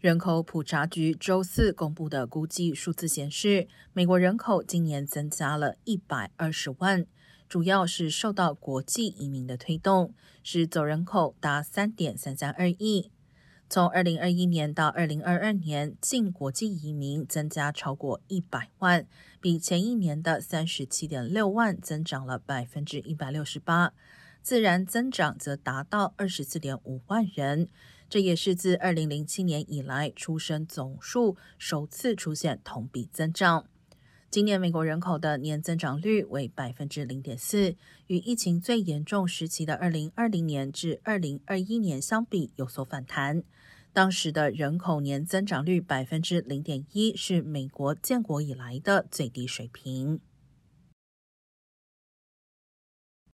人口普查局周四公布的估计数字显示，美国人口今年增加了一百二十万，主要是受到国际移民的推动，使总人口达三点三三二亿。从二零二一年到二零二二年，净国际移民增加超过一百万，比前一年的三十七点六万增长了百分之一百六十八，自然增长则达到二十四点五万人。这也是自二零零七年以来出生总数首次出现同比增长。今年美国人口的年增长率为百分之零点四，与疫情最严重时期的二零二零年至二零二一年相比有所反弹。当时的人口年增长率百分之零点一，是美国建国以来的最低水平。